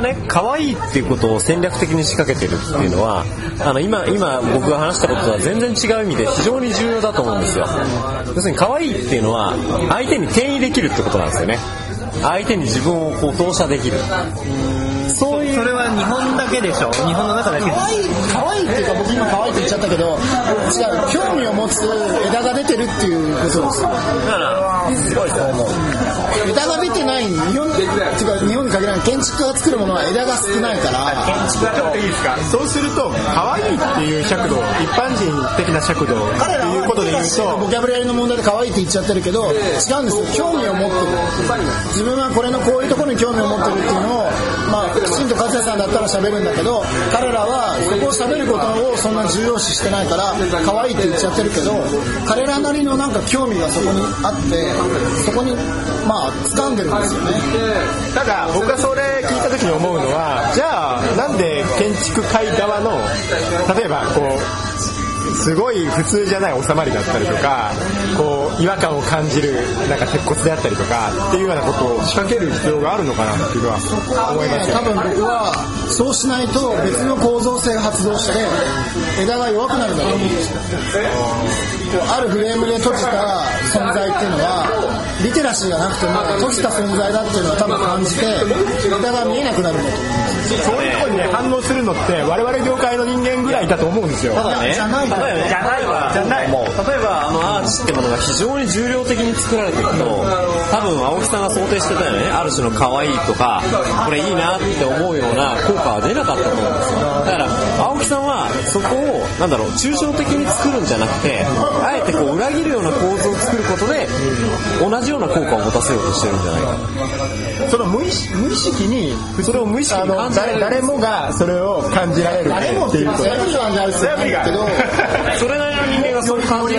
がね可愛いっていうことを戦略的に仕掛けてるっていうのはあの今今僕が話したこととは全然違う意味で非常に重要だと思うんですよ。要するに可愛いっていうのは相手に転移できるってことなんですよね。相手に自分をこう投射できる。そういう。それは日本だけでしょ？日本の中だけ可愛い可愛いっていうか僕今可愛いって言っちゃったけど違う興味を持つ枝が出てるっていうことです。よだからすごいと思う枝が出てない日本違う日本に限らない建築家が作るものは枝が少ないから。建築家っていいですか？そうすると可愛いっていう尺度一般人的な尺度っていうことで言うと。ボキャブラリーの問題で可愛いって言っちゃってるけど違うんですよ。興味を持って。る自分はこれのこういうところに興味を持ってるっていうのをまあきちんと勝也さんだったら喋るんだけど彼らはそこを喋ることをそんな重要視してないから可愛いって言っちゃってるけど彼らなりのなんか興味がそこにあってそこにまあ掴んでるんですよね。ただ僕はそれ聞いた時に思うのはじゃあなんで建築界側の例えばこうすごい普通じゃない収まりだったりとかこう違和感を感じるなんか鉄骨であったりとかっていうようなことを仕掛ける必要があるのかなっていうのは思いますよ、多分僕はそうしないと別の構造性が発動して枝が弱くなるんだと思うんですよ。あるフレームで閉じた存在っていうのはリテラシーがなくても閉じた存在だっていうのは多分感じて枝が見えなくなるんだと思うんですそういうところにね反応するのって我々業界の人間ぐらいだと思うんですよ。ただね。じゃないと例えばねじゃないわじゃないもう例えばあのアーチってものが非常に重量的に作られてると多分青木さんが想定してたよね。ある種の可愛いとかこれいいなって思うような効果は出なかったと思うんですよ。だから青木さんはそこをなんだろう抽象的に作るんじゃなくてあえてこう裏切るような構図を作ることで同じような効果を持たせようとしてるんじゃないか。その無意識無意識にそれを無意識にあの感じられる誰誰もがそれを感じられる誰もっってていうこというかセブリガンじゃないけどそれなりの人間がそういう感じ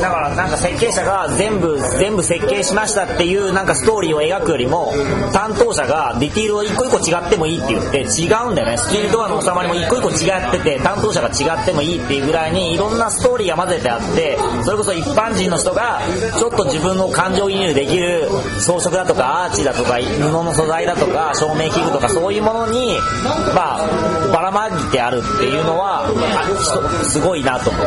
だからなんか設計者が全部全部設計しましたっていうなんかストーリーを描くよりも担当者がディティールを一個一個違ってもいいって言って違うんだよね。スチールドアの収まりも一個一個違ってて担当者が違ってもいいっていうぐらいにいろんなストーリーが混ぜてあってそれこそ一般人の人がちょっと自分の感情移入できる装飾だとかアーチだとか布の素材だとか照明器具とかそういうものにまあばらまいてあるっていうのはすごいなと思う。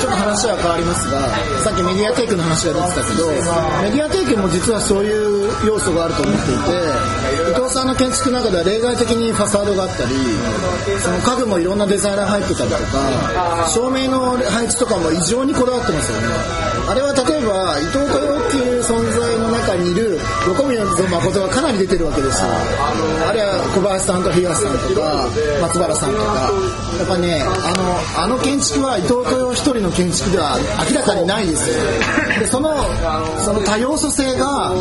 ちょっと話は変わりますがさっきメディアテイクの話が出てたけどメディアテイクも実はそういう要素があると思っていて伊藤さんの建築の中では例外的にファサードがあったりその家具もいろんなデザイナー入ってたりとか照明の配置とかも異常にこだわってますよね。あれは例えば伊藤豊っていう存在の中にいる横宮誠がかなり出てるわけですよ。あるいは小林さんと東さんとか松原さんとか。やっぱねあのあの建築は伊藤豊一人の建築では明らかにないですよ。でそのその多要素性が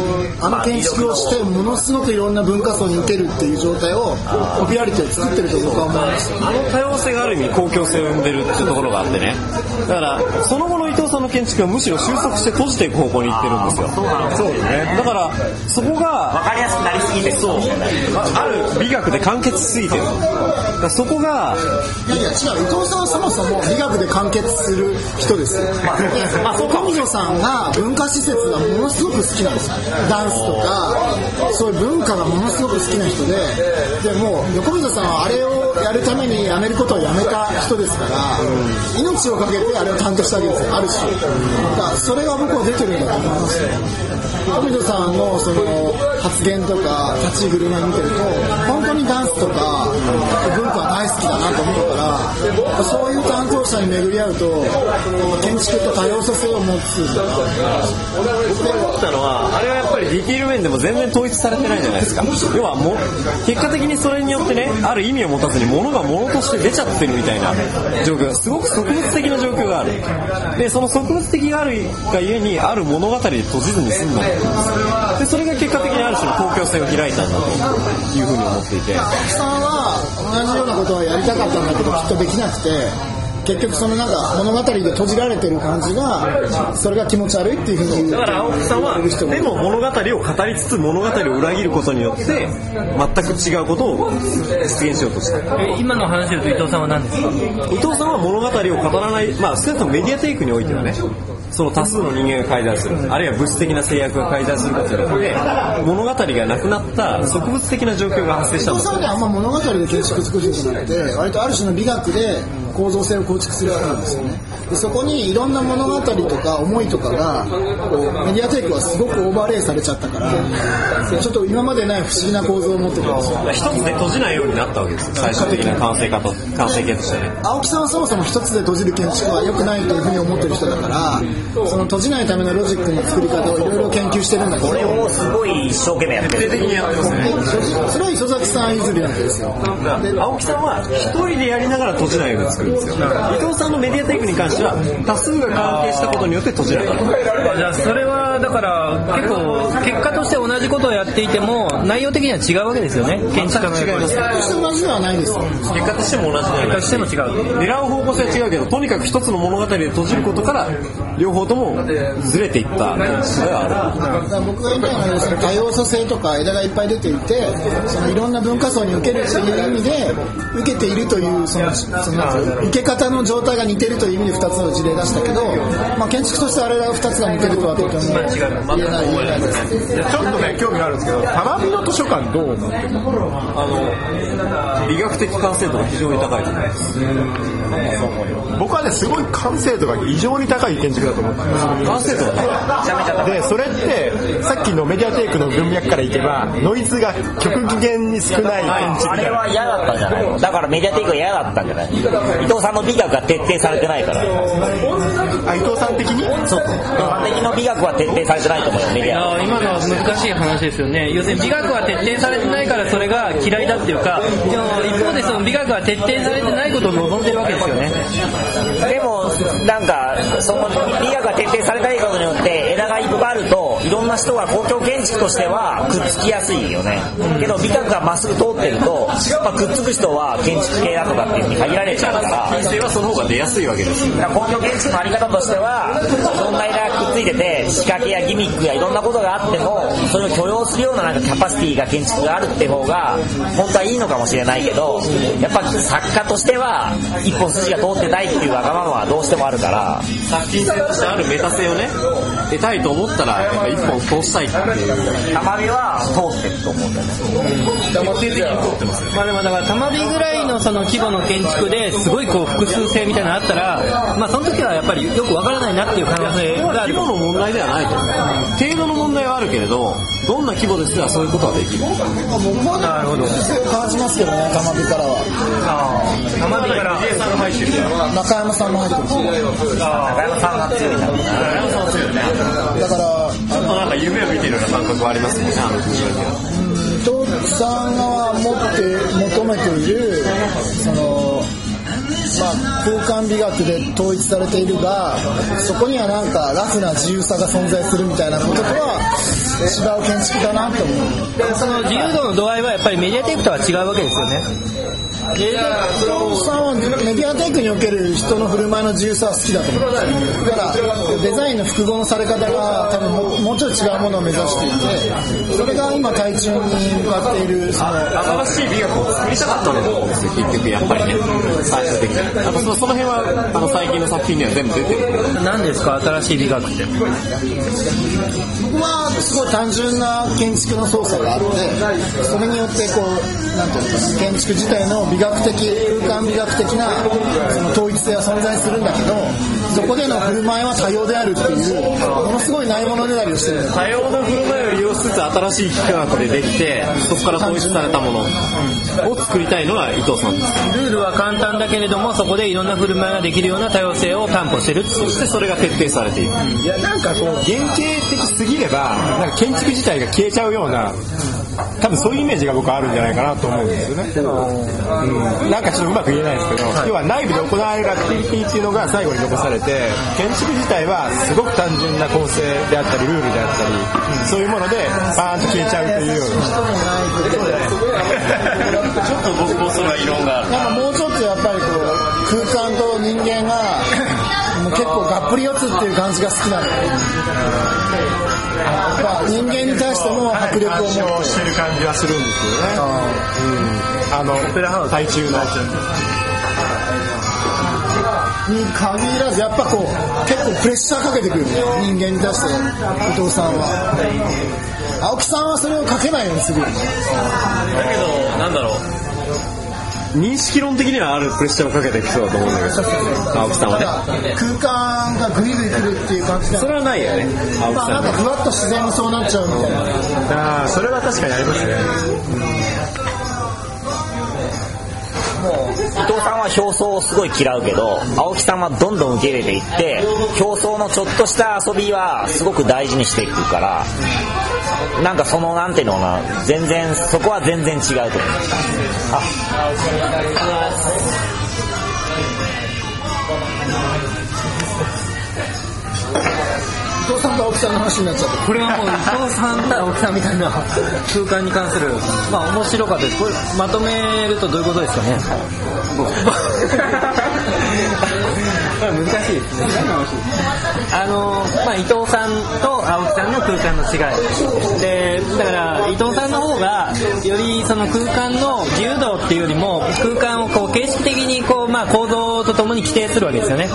あの建築をしてものすごくいろんな文化層に受けるっていう状態をポピュラリティを作ってると僕は思います。あの多様性がある意味公共性を生んでるっていうところがあってね。だからその後の伊藤さんの建築はむしろ収束して閉じていく方向に行ってるんですよ。そうね。だからそこが分かりやすくなりすぎてそう。ある美学で完結しすぎてる。だからそこがいやいや違う伊藤さんはそもそも美学で完結する人です。よまあ横溝さんが文化施設がものすごく好きなんです。よダンスとかそういう文化がものすごく好きな人で。でもう横溝さんはあれをやるためにやめることをやめた人ですから命をかけてあれを担当したわけですよ。ある種だからそれが僕は出てるんだと思います。よ横溝さんのその発言とか立ち振る舞い見てると本当に男とか文化は大好きだなと思うからそういう担当者に巡り合うと建築って多様性を持つ僕が思ったのはあれはやっぱりディティール面でも全然統一されてないじゃないですか。要はも結果的にそれによってねある意味を持たずに物が物として出ちゃってるみたいな状況がすごく植物的な状況がある。でその植物的があるがゆえにある物語で閉じずに済んだんです。でそれが結果的にある種の公共性を開いたんだというふうに思っていて。さんは同じようなことはやりたかったんだけどきっとできなくて結局そのなんか物語で閉じられてる感じがそれが気持ち悪いっていうふうにだから青木さんはでも物語を語りつつ物語を裏切ることによって全く違うことを実現しようとした。え今の話で言うと伊藤さんは何ですか？伊藤さんは物語を語らない、まあ、少なくともメディアテイクにおいてはね、その多数の人間が介在する。あるいは物質的な制約が介在するかとによって物語がなくなった植物的な状況が発生したんですよ。あんま物語で建築作る人じゃなくて割とある種の美学で構造性を構築する人なんですよね。でそこにいろんな物語とか思いとかがこうメディアテイクはすごくオーバーレイされちゃったからちょっと今までない不思議な構造を持ってるんですよ。一つで閉じないようになったわけですよ最終的な完成化と完成形としてね。青木さんはそもそも一つで閉じる建築は良くないというふうに思ってる人だからその閉じないためのロジックの作り方をいろいろ研究してるんだけどこれをすごい一生懸命やってる。徹底的にやってますねそれは磯崎さん譲りなんですよ。で青木さんは一人でやりながら閉じないように作るんですよ。伊藤さんのメディアテイクに関しては多数が関係したことによって閉じなかったじゃあそれはだから結構結果として同じことをやっていても内容的には違うわけですよね。建築家の役割。違います決して同じではないです。よ結果としても同じではない結果としても違う狙う方向性は違うけどとにかく一つの物語で閉じることから両方ともずれていった建築ではある。だから僕が言いたいのは多様素性とか枝がいっぱい出ていてそのいろんな文化層に受けるという意味で受けているというそのその受け方の状態が似てるという意味で2つの事例出したけど、まあ、建築としてあれら2つが似てるとはとても言えない。言えないですちょっとね興味があるんですけど玉美の図書館どう思ってるあの美学的完成度が非常に高いと思います僕はねすごい完成度が異常に高い建築だと思ったんです完成度が高いでそれってさっきのメディアテイクの文脈からいけばノイズが極限に少ない建築あれは嫌だったんじゃないの？だからメディアテイクが嫌だったんじゃない？伊藤さんの美学が徹底されてないからあ伊藤さん的に？そう伊藤さん的の美学は徹底されてないと思うよメディアあ今のは難しい話ですよね。要するに美学は徹底されてないからそれが嫌いだっていうかでも一方でその美学は徹底されてないことを望んでるわけですよね。でもなんかその美学が徹底されないことによって枝がいっぱいあるといろんな人が公共建築としてはくっつきやすいよね。けど美学がまっすぐ通ってると、まあ、くっつく人は建築系だとかっていうふうに限られちゃうから。編成はその方が出やすいわけですよだから公共建築のあり方としてはいろんな枝がくっついてて仕掛けやギミックやいろんなことがあってもそれを許容するようななんかキャパシティが建築があるって方が本当はいいのかもしれないけどやっぱ作家としては一本筋が通ってないっていうわがままはどうしてもあるから。作品性としてあるメタ性をね。得たいと思ったらやっぱ一本通したいっていう。たまみは通ってると思うんだよね。徹底的に通ってますよまあでもだから玉美ぐらいのその規模の建築ですごいこう複数性みたいなのあったらまあその時はやっぱりよくわからないなっていう可能性がある。規模の問題ではないと思う程度の問題はあるけれどどんな規模ですらそういうことはできる。なるほど。感じますけどね玉美からは。玉美から。藤江さんが入ってるから中山さんも入ってるし中山さんが強いんだろうなだからちょっとなんか夢を見てるような感覚はありますよね。あの藤江伊藤さんが持って求めているそのまあ、空間美学で統一されているがそこにはなんかラフな自由さが存在するみたいなこととは違う建築だなと思う。でその自由度の度合いはやっぱりメディアテイクとは違うわけですよね伊藤さんはメディアテイクにおける人の振る舞いの自由さは好きだと思うだからデザインの複合のされ方が多分もうもうちょい違うものを目指していてそれが今対中に向かっているその新しい美学を作りたかったんだと思うんですよ結局やっぱりね最終的にやっぱその辺はあの最近の作品には全部出てる。何ですか？新しい美学って。僕はすごい単純な建築の操作があってそれによってこうなんていうのか建築自体の美学的空間美学的なその統一性は存在するんだけどそこでの振る舞いは多様であるっていうものすごいないものねだりをしてる。多様な振る舞いを利用しつつ新しい幾何学でできてそこから統一されたものを作りたいのが伊藤さんです。ルールは簡単だけれどもそこでいろんな振る舞いができるような多様性を担保してる。そしてそれが徹底されているいやなんかこう原型的すぎればなんか建築自体が消えちゃうような多分そういうイメージが僕はあるんじゃないかなと思うんですよね、うん、なんかちょっとうまく言えないですけど、要は内部で行われるアクティビティっていうのが最後に残されて建築自体はすごく単純な構成であったりルールであったり、そういうものでバーンと消えちゃうというような。ちょっと僕もそれは異論がある。なんかもうちょっとやっぱりこう空間と人間がもう 結構がっぷり四つっていう感じが好きなの。やっぱ人間に対しても迫力を持って。てる感じはするんですよね、うん、あのオペラハウス。対中のに限らずやっぱこう結構プレッシャーかけてくる。人間に対して伊藤さんは。青木さんはそれをかけないようにするよ。ねだけどなんだろう。認識論的にはあるプレッシャーをかけていく人だと思うんだけど。青木さんはね。空間がグイグイ来るっていう感じでそれはないよね青木まあさん。はなんかふわっと自然にそうなっちゃうみたいな。ああそれは確かにありますね伊藤さんは表層をすごい嫌うけど青木さんはどんどん受け入れていって表層のちょっとした遊びはすごく大事にしていくからなんかその何ていうのかな全然そこは全然違うと思いましたあ伊藤さんと青木さんの話になっちゃってこれはもう伊藤さん対青木さんみたいな空間に関するまあ面白かったです。これまとめるとどういうことですかね。難しいですねあの、まあ、伊藤さんと青木さんの空間の違い。でだから伊藤さんの方がよりその空間の自由度っていうよりも空間をこう形式的にこう、まあ、構造とともに規定するわけですよね。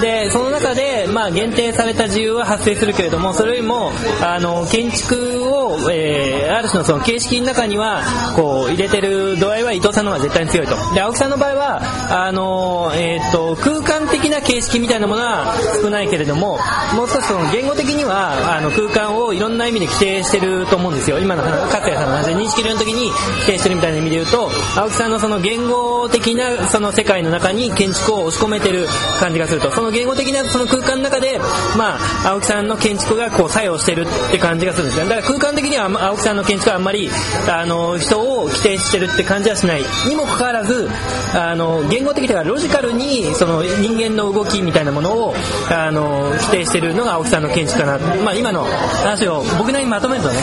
でその中で、まあ、限定された自由は発生するけれどもそれよりもあの建築を、えーある種のその形式の中にはこう入れてる度合いは伊藤さんの方が絶対に強いと。で青木さんの場合はあの、えー、と空間的な形式みたいなものは少ないけれどももう少しその言語的にはあの空間をいろんな意味で規定してると思うんですよ。今の勝也さんの話で認識論の時に規定してるみたいな意味で言うと青木さんのその言語的なその世界の中に建築を押し込めてる感じがすると。その言語的なその空間の中で、まあ、青木さんの建築がこう作用してるって感じがするんですねだから空間的には青木さんの建築はあんまりあの人を規定してるって感じはしないにもかかわらずあの言語的ではロジカルにその人間の動きみたいなものをあの規定してるのが青木さんの建築かな、まあ、今の話を僕なりにまとめるとね。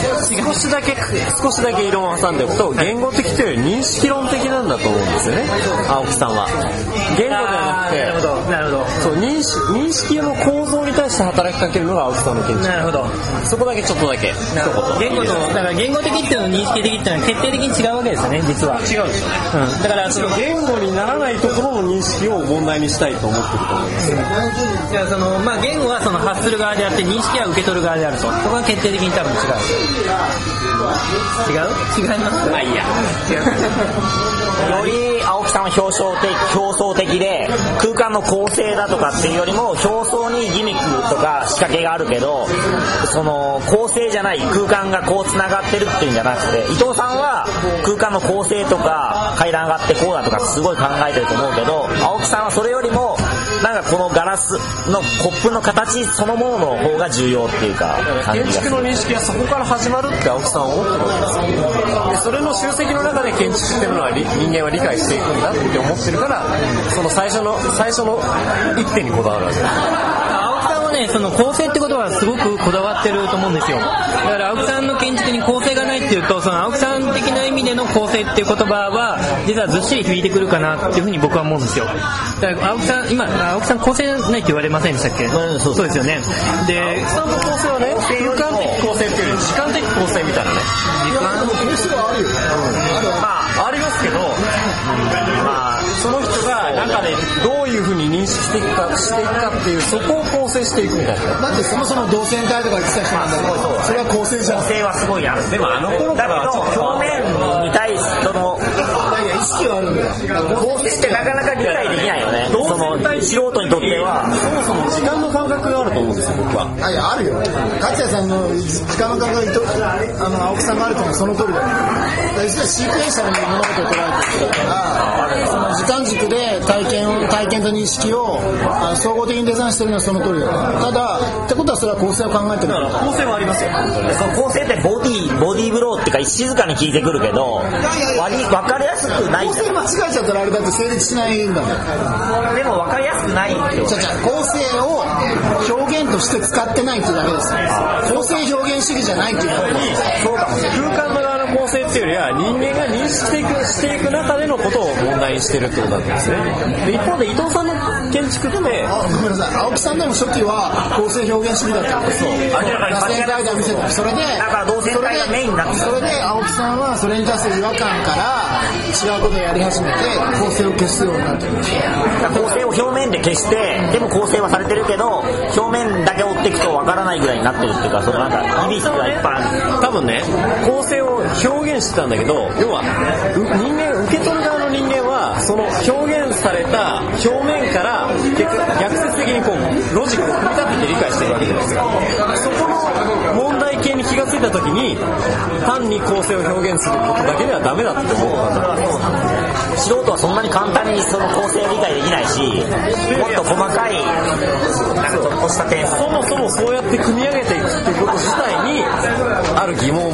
少しだけ少しだけ異論を挟んでおくと言語的というより認識論的なんだと思うんですよね青木さんは。言語ではなくて。なるほどなるほど。そう認識認識の構造に対して働きかけるのが青木さんの建築なるほど。そこだけちょっとだけ。一言。言語とだから言語的っていうのと認識的っていうのは決定的に違うわけですよね実は。違うんですよね。うん、だからその言語にならないところの認識を問題にしたいと思ってると思います。いやそのまあ、言語はその発する側であって認識は受け取る側であると。そこが決定的に多分違う。違う？違います？まあいいや。より青木さんは表層的表層的で空間の構成だとかっていうよりも表層にギミックとか仕掛けがあるけどその構成じゃない空間がこうつながってるっていうんじゃなくて伊藤さんは空間の構成とか階段上がってこうだとかすごい考えてると思うけど青木さんはそれよりもなんかこのガラスのコップの形そのものの方が重要っていうか感じ建築の認識はそこから始まるって青木さんは思ってるわけですよでそれの集積の中で建築っていうのはり人間は理解していくんだって思ってるからその最初の最初の一点にこだわるわけです。青木さんはねその構成ってことはすごくこだわってると思うんですよ。だから青木さんの建築に構成がないっていうとその青木さん的な意味での構成っていう言葉は実はずっしり響いてくるかなっていうふうに僕は思うんですよ。だから青木さん今青木さん構成ないって言われませんでしたっけ、うんそうそうですよね。で青木さんの構成はね空間的構成っていうより時間的構成みたいなね。構成はあるよ。まあありますけど、まあその人が中でどういうふうに認識していくかしていくかっていうそこを構成していくみたいな。だってそもそも同線体とか言ってた人なんだからそれは構成じゃん構成はすごいあるでもあの頃だけど表面に対してその意識はあるんだよ構成ってなかなか理解できないよね。その素人にとっては。そもそも時間の感覚があると思うんですよ僕は。あいやあるよ。勝也さんの時間の感覚が伊藤あの青木さんがあるっていうのはその通りだよ実はシークエンシャルに物事を捉えてるから。その時間軸で体験を体験と認識をあ総合的にデザインしてるのはその通りだよただってことはそれは構成を考えてるから構成はありますよ。その構成ってボディボディーブローっていうか静かに効いてくるけど割り分かりやすくない構成間違えちゃったらあれだって成立しないんだもん。でも分かりやすくないっじゃ構成を表現として使ってないっていうだけです。構成表現主義じゃないっていうだけです。そうかもしれない。空間の側の構成っていうよりは人間が認識していくしていく中でのことを問題にしてるってことなんですね。で一方で伊藤さんの建築ってあごめんなさい。青木さんでも初期は構成表現主義だったんですよ。明らかに螺旋階段見せたりそれでだから動線体がメインになってた。それで青木さんはそれに対する違和感から違うことをやり始めて構成を消すようになってるんですよ構成を表面で消してでも構成はされてるけど表面だけ追っていくとわからないぐらいになってるっていうかそのなんか響きがいっぱいある。多分ね構成を表現してたんだけど要はう人間受け取る側の人間はその表現された表面から逆説的にこうロジックを組み立てて理解してるわけじゃないですか。そこの問題系に気がついた時に単に構成を表現することだけではダメだって思ったんだ。素人はそんなに簡単にその構成を理解できないしもっと細かいなんかちょっとした点。数そもそもそうやって組み上げていくっていうこと自体にある疑問を